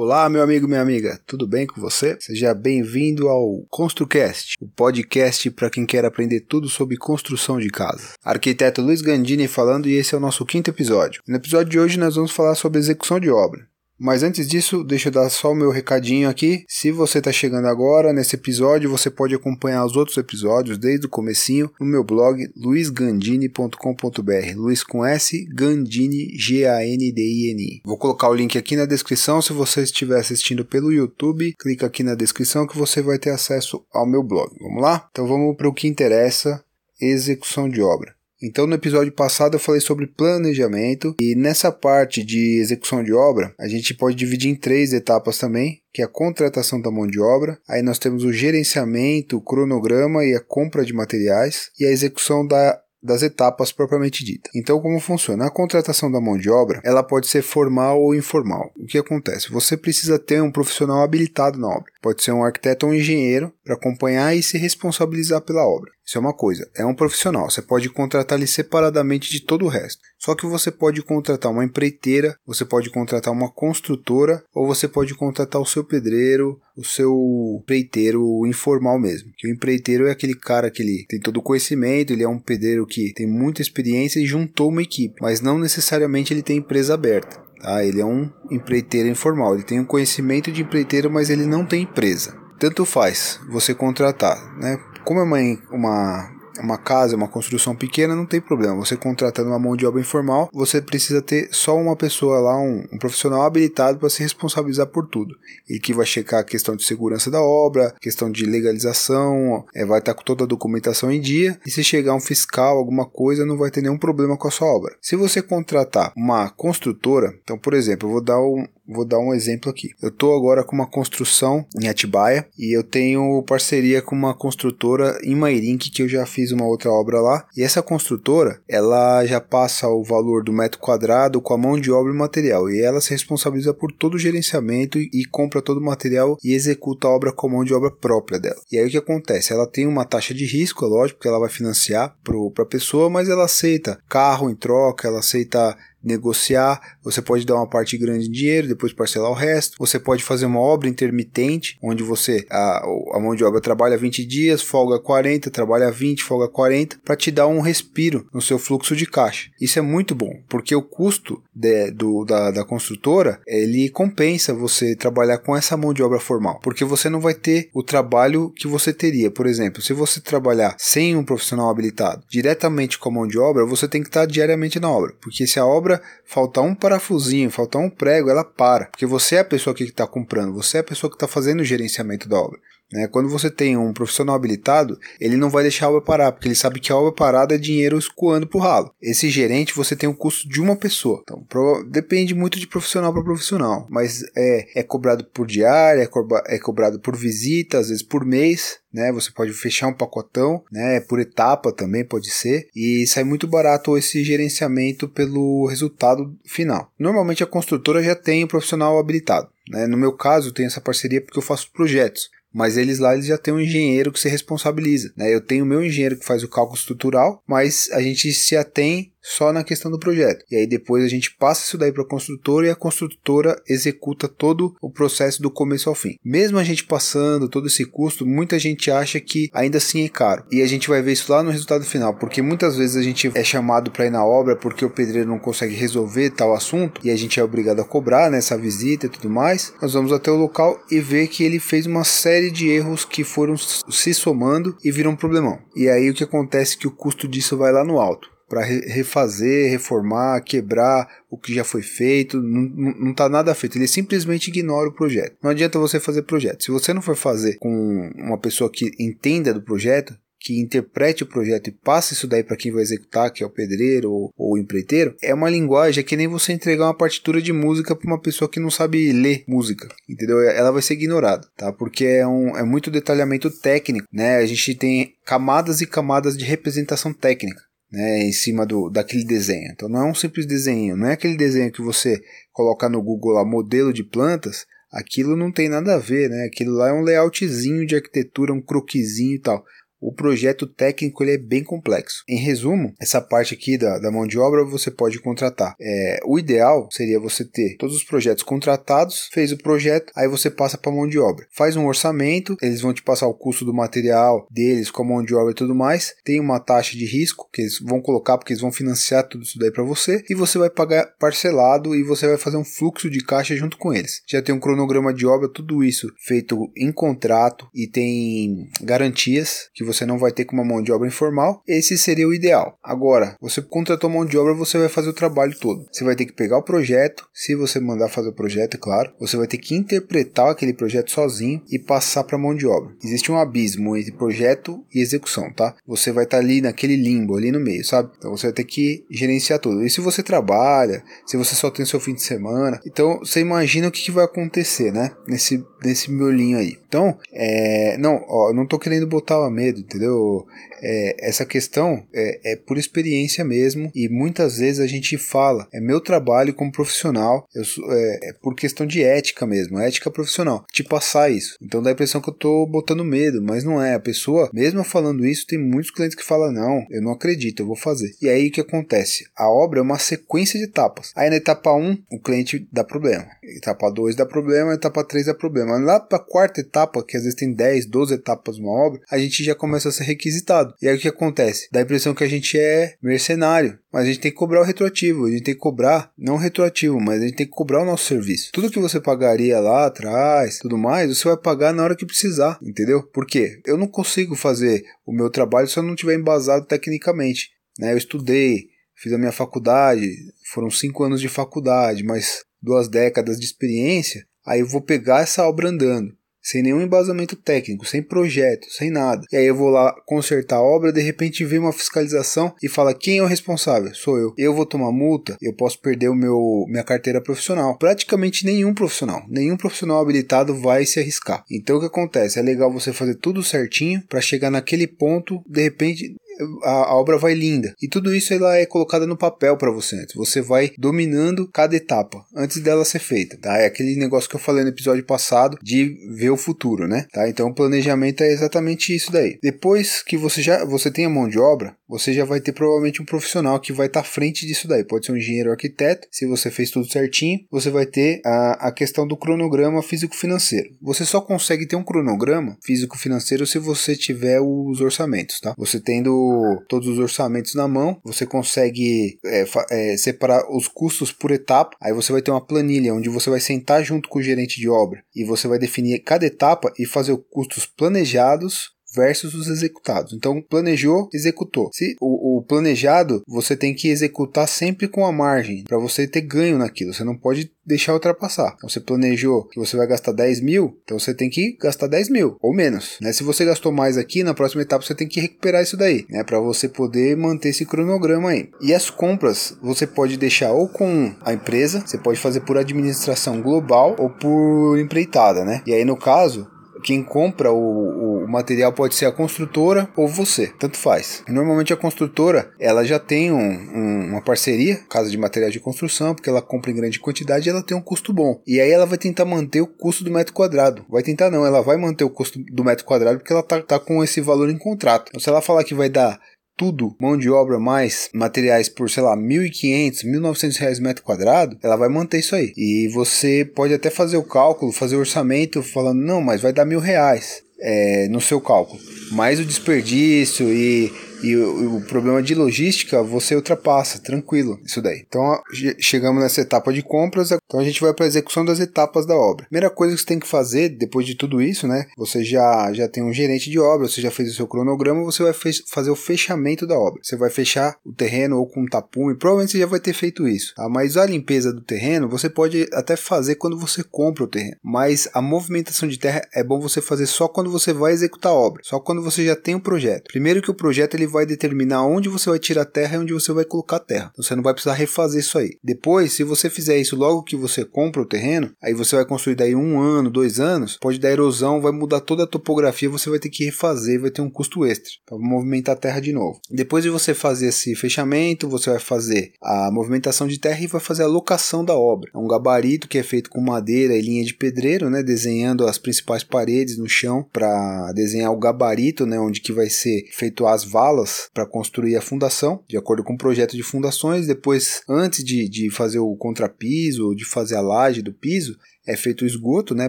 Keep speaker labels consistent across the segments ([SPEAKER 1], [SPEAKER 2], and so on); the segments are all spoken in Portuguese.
[SPEAKER 1] Olá, meu amigo, minha amiga, tudo bem com você? Seja bem-vindo ao ConstruCast, o podcast para quem quer aprender tudo sobre construção de casa. Arquiteto Luiz Gandini falando e esse é o nosso quinto episódio. No episódio de hoje nós vamos falar sobre execução de obra. Mas antes disso, deixa eu dar só o meu recadinho aqui. Se você está chegando agora nesse episódio, você pode acompanhar os outros episódios desde o comecinho no meu blog luisgandini.com.br. Luiz com S, Gandini, G-A-N-D-I-N-I. Vou colocar o link aqui na descrição. Se você estiver assistindo pelo YouTube, clica aqui na descrição que você vai ter acesso ao meu blog. Vamos lá? Então vamos para o que interessa, execução de obra. Então, no episódio passado eu falei sobre planejamento e nessa parte de execução de obra, a gente pode dividir em três etapas também, que é a contratação da mão de obra, aí nós temos o gerenciamento, o cronograma e a compra de materiais e a execução da das etapas propriamente dita. Então, como funciona? A contratação da mão de obra, ela pode ser formal ou informal. O que acontece? Você precisa ter um profissional habilitado na obra. Pode ser um arquiteto ou um engenheiro para acompanhar e se responsabilizar pela obra. Isso é uma coisa, é um profissional. Você pode contratar ele separadamente de todo o resto. Só que você pode contratar uma empreiteira, você pode contratar uma construtora, ou você pode contratar o seu pedreiro, o seu empreiteiro informal mesmo. Que o empreiteiro é aquele cara que ele tem todo o conhecimento, ele é um pedreiro que tem muita experiência e juntou uma equipe, mas não necessariamente ele tem empresa aberta. Tá? Ele é um empreiteiro informal, ele tem um conhecimento de empreiteiro, mas ele não tem empresa. Tanto faz você contratar, né? Como é uma, uma uma casa, uma construção pequena, não tem problema. Você contratando uma mão de obra informal, você precisa ter só uma pessoa lá, um, um profissional habilitado para se responsabilizar por tudo. E que vai checar a questão de segurança da obra, questão de legalização, é, vai estar com toda a documentação em dia. E se chegar um fiscal, alguma coisa, não vai ter nenhum problema com a sua obra. Se você contratar uma construtora, então, por exemplo, eu vou dar um, Vou dar um exemplo aqui. Eu estou agora com uma construção em Atibaia e eu tenho parceria com uma construtora em Mairink que eu já fiz uma outra obra lá. E essa construtora, ela já passa o valor do metro quadrado com a mão de obra e material. E ela se responsabiliza por todo o gerenciamento e compra todo o material e executa a obra com a mão de obra própria dela. E aí o que acontece? Ela tem uma taxa de risco, é lógico, que ela vai financiar para a pessoa, mas ela aceita carro em troca, ela aceita negociar, você pode dar uma parte grande de dinheiro, depois parcelar o resto. Você pode fazer uma obra intermitente, onde você a, a mão de obra trabalha 20 dias, folga 40, trabalha 20, folga 40, para te dar um respiro no seu fluxo de caixa. Isso é muito bom, porque o custo de, do, da, da construtora ele compensa você trabalhar com essa mão de obra formal, porque você não vai ter o trabalho que você teria. Por exemplo, se você trabalhar sem um profissional habilitado, diretamente com a mão de obra, você tem que estar diariamente na obra, porque se a obra obra, faltar um parafusinho, faltar um prego, ela para. Porque você é a pessoa que está comprando, você é a pessoa que está fazendo o gerenciamento da obra. Né? Quando você tem um profissional habilitado, ele não vai deixar a obra parar, porque ele sabe que a obra parada é dinheiro escoando para o ralo. Esse gerente você tem o custo de uma pessoa. Então, pro, depende muito de profissional para profissional, mas é, é cobrado por diária, é, cobra, é cobrado por visita, às vezes por mês. Né, você pode fechar um pacotão, né, por etapa também pode ser, e sai muito barato esse gerenciamento pelo resultado final. Normalmente a construtora já tem o profissional habilitado. Né? No meu caso, tenho essa parceria porque eu faço projetos mas eles lá eles já têm um engenheiro que se responsabiliza. Né? Eu tenho o meu engenheiro que faz o cálculo estrutural, mas a gente se atém só na questão do projeto. E aí depois a gente passa isso daí para a construtora e a construtora executa todo o processo do começo ao fim. Mesmo a gente passando todo esse custo, muita gente acha que ainda assim é caro. E a gente vai ver isso lá no resultado final, porque muitas vezes a gente é chamado para ir na obra porque o pedreiro não consegue resolver tal assunto e a gente é obrigado a cobrar nessa né, visita e tudo mais. Nós vamos até o local e ver que ele fez uma série de erros que foram se somando e viram um problemão. E aí o que acontece é que o custo disso vai lá no alto para refazer, reformar, quebrar o que já foi feito, não está nada feito, ele simplesmente ignora o projeto. Não adianta você fazer projeto. Se você não for fazer com uma pessoa que entenda do projeto, que interprete o projeto e passe isso daí para quem vai executar, que é o pedreiro ou, ou, o empreiteiro, é uma linguagem é que nem você entregar uma partitura de música para uma pessoa que não sabe ler música, entendeu? Ela vai ser ignorada, tá? Porque é, um, é muito detalhamento técnico, né? A gente tem camadas e camadas de representação técnica né, em cima do, daquele desenho. Então não é um simples desenho, não é aquele desenho que você coloca no Google lá, modelo de plantas, aquilo não tem nada a ver, né? Aquilo lá é um layoutzinho de arquitetura, um croquisinho e tal. O projeto técnico ele é bem complexo. Em resumo, essa parte aqui da, da mão de obra você pode contratar. É, o ideal seria você ter todos os projetos contratados, fez o projeto, aí você passa para mão de obra. Faz um orçamento, eles vão te passar o custo do material deles com a mão de obra e tudo mais. Tem uma taxa de risco que eles vão colocar porque eles vão financiar tudo isso daí para você e você vai pagar parcelado e você vai fazer um fluxo de caixa junto com eles. Já tem um cronograma de obra, tudo isso feito em contrato e tem garantias que você não vai ter com uma mão de obra informal. Esse seria o ideal. Agora, você contratou mão de obra, você vai fazer o trabalho todo. Você vai ter que pegar o projeto, se você mandar fazer o projeto, é claro, você vai ter que interpretar aquele projeto sozinho e passar para mão de obra. Existe um abismo entre projeto e execução, tá? Você vai estar tá ali naquele limbo, ali no meio, sabe? Então você vai ter que gerenciar tudo. E se você trabalha, se você só tem seu fim de semana, então você imagina o que, que vai acontecer, né? Nesse, nesse miolinho aí. Então, é, não, ó, não tô querendo botar a medo, entendeu? É, essa questão é, é por experiência mesmo e muitas vezes a gente fala, é meu trabalho como profissional, eu, é, é, por questão de ética mesmo, ética profissional, te passar isso. Então dá a impressão que eu tô botando medo, mas não é. A pessoa, mesmo falando isso, tem muitos clientes que falam, não, eu não acredito, eu vou fazer. E aí o que acontece? A obra é uma sequência de etapas. Aí na etapa 1, o cliente dá problema. Etapa 2 dá problema, etapa 3 dá problema. Lá pra quarta etapa, que às vezes tem 10, 12 etapas uma obra, a gente já começa a ser requisitado. E aí o que acontece? Dá a impressão que a gente é mercenário. Mas a gente tem que cobrar o retroativo, a gente tem que cobrar, não retroativo, mas a gente tem que cobrar o nosso serviço. Tudo que você pagaria lá atrás, tudo mais, você vai pagar na hora que precisar, entendeu? Por quê? Eu não consigo fazer o meu trabalho se eu não tiver embasado tecnicamente. Né? Eu estudei, fiz a minha faculdade, foram cinco anos de faculdade, mas duas décadas de experiência, aí eu vou pegar essa obra andando sem nenhum embasamento técnico, sem projeto, sem nada. E aí eu vou lá consertar a obra, de repente vem uma fiscalização e fala quem é o responsável? Sou eu. Eu vou tomar multa, eu posso perder o meu minha carteira profissional. Praticamente nenhum profissional, nenhum profissional habilitado vai se arriscar. Então o que acontece? É legal você fazer tudo certinho para chegar naquele ponto, de repente a, a, obra vai linda. E tudo isso ela é colocada no papel para você antes. Você vai dominando cada etapa antes dela ser feita, tá? É aquele negócio que eu falei no episódio passado de ver o futuro, né? Tá? Então o planejamento é exatamente isso daí. Depois que você já você tem a mão de obra, você já vai ter provavelmente um profissional que vai estar tá à frente disso daí. Pode ser um engenheiro arquiteto, se você fez tudo certinho, você vai ter a, a questão do cronograma físico-financeiro. Você só consegue ter um cronograma físico-financeiro se você tiver os orçamentos, tá? Você tendo todos os orçamentos na mão, você consegue é, é, separar os custos por etapa. Aí você vai ter uma planilha onde você vai sentar junto com o gerente de obra e você vai definir cada etapa e fazer os custos planejados versus os executados. Então, planejou, executou. Se o, o planejado, você tem que executar sempre com a margem para você ter ganho naquilo. Você não pode deixar ultrapassar. Então, você planejou que você vai gastar 10 mil, então você tem que gastar 10 mil ou menos. Né? Se você gastou mais aqui, na próxima etapa você tem que recuperar isso daí, né? para você poder manter esse cronograma aí. E as compras você pode deixar ou com a empresa, você pode fazer por administração global ou por empreitada, né? E aí no caso quem compra o, o, material pode ser a construtora ou você, tanto faz. Normalmente a construtora ela já tem um, um, uma parceria, casa de material de construção, porque ela compra em grande quantidade e ela tem um custo bom. E aí ela vai tentar manter o custo do metro quadrado. Vai tentar não, ela vai manter o custo do metro quadrado porque ela tá, tá com esse valor em contrato. Então se ela falar que vai dar tudo, mão de obra mais materiais por, sei lá, 1.500, 1.900 reais metro quadrado, ela vai manter isso aí. E você pode até fazer o cálculo, fazer o orçamento falando, não, mas vai dar mil reais é, no seu cálculo. Mas o desperdício e e o, o, problema de logística você ultrapassa, tranquilo, isso daí. Então chegamos nessa etapa de compras, então a gente vai para a execução das etapas da obra. Primeira coisa que você tem que fazer depois de tudo isso, né? Você já, já tem um gerente de obra, você já fez o seu cronograma, você vai fazer o fechamento da obra. Você vai fechar o terreno ou com um tapume, provavelmente você já vai ter feito isso, tá? Mas a limpeza do terreno você pode até fazer quando você compra o terreno, mas a movimentação de terra é bom você fazer só quando você vai executar a obra, só quando você já tem o um projeto. Primeiro que o projeto ele vai determinar onde você vai tirar terra e onde você vai colocar terra. Então, você não vai precisar refazer isso aí. Depois, se você fizer isso logo que você compra o terreno, aí você vai construir daí um ano, dois anos, pode dar erosão, vai mudar toda a topografia, você vai ter que refazer, vai ter um custo extra para movimentar a terra de novo. Depois de você fazer esse fechamento, você vai fazer a movimentação de terra e vai fazer a locação da obra. É um gabarito que é feito com madeira e linha de pedreiro, né, desenhando as principais paredes no chão para desenhar o gabarito, né, onde que vai ser feito as valas para construir a fundação, de acordo com o projeto de fundações. Depois, antes de, de fazer o contrapiso, de fazer a laje do piso, é feito o esgoto, né,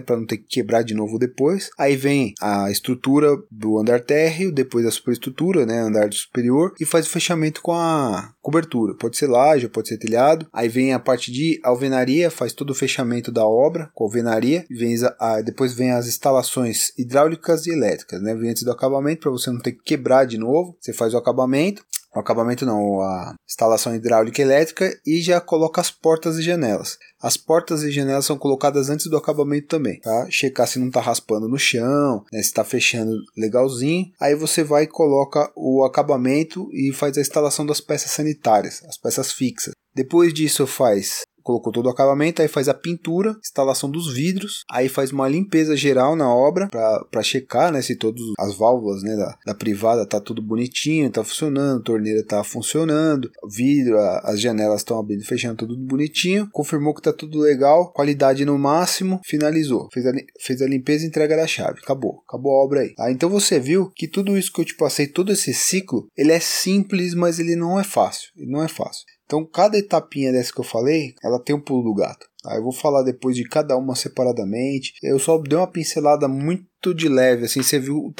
[SPEAKER 1] para não ter que quebrar de novo depois. Aí vem a estrutura do andar térreo, depois a superestrutura, né, andar superior e faz o fechamento com a cobertura. Pode ser laje, pode ser telhado. Aí vem a parte de alvenaria, faz todo o fechamento da obra com alvenaria. Vem a, depois vem as instalações hidráulicas e elétricas, né, vem antes do acabamento para você não ter que quebrar de novo. Você faz o acabamento, o acabamento não, a instalação hidráulica e elétrica e já coloca as portas e janelas. As portas e janelas são colocadas antes do acabamento também, tá? Checar se não está raspando no chão, né, se está fechando legalzinho. Aí você vai e coloca o acabamento e faz a instalação das peças sanitárias, as peças fixas. Depois disso faz colocou todo o acabamento, aí faz a pintura, instalação dos vidros, aí faz uma limpeza geral na obra para checar, né, se todas as válvulas, né, da, da privada tá tudo bonitinho, tá funcionando, torneira tá funcionando, vidro, a, as janelas estão abrindo e fechando tudo bonitinho, confirmou que tá tudo legal, qualidade no máximo, finalizou, fez a, fez a limpeza e entrega da chave, acabou, acabou a obra aí. Tá? Então você viu que tudo isso que eu te passei, todo esse ciclo, ele é simples, mas ele não é fácil, ele não é fácil. Então, cada etapinha dessa que eu falei, ela tem um pulo do gato. Aí eu vou falar depois de cada uma separadamente. Eu só dei uma pincelada muito de leve, assim, você viu o,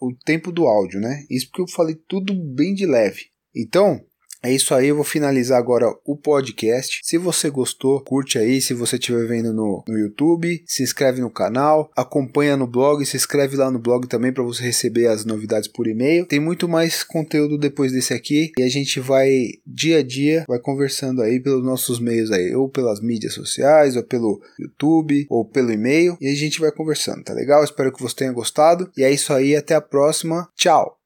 [SPEAKER 1] o tempo do áudio, né? Isso porque eu falei tudo bem de leve. Então, é isso aí, eu vou finalizar agora o podcast. Se você gostou, curte aí. Se você estiver vendo no, no YouTube, se inscreve no canal, acompanha no blog, se inscreve lá no blog também para você receber as novidades por e-mail. Tem muito mais conteúdo depois desse aqui e a gente vai dia a dia, vai conversando aí pelos nossos meios aí, ou pelas mídias sociais, ou pelo YouTube, ou pelo e-mail e a gente vai conversando, tá legal? Espero que você tenha gostado. E é isso aí, até a próxima. Tchau!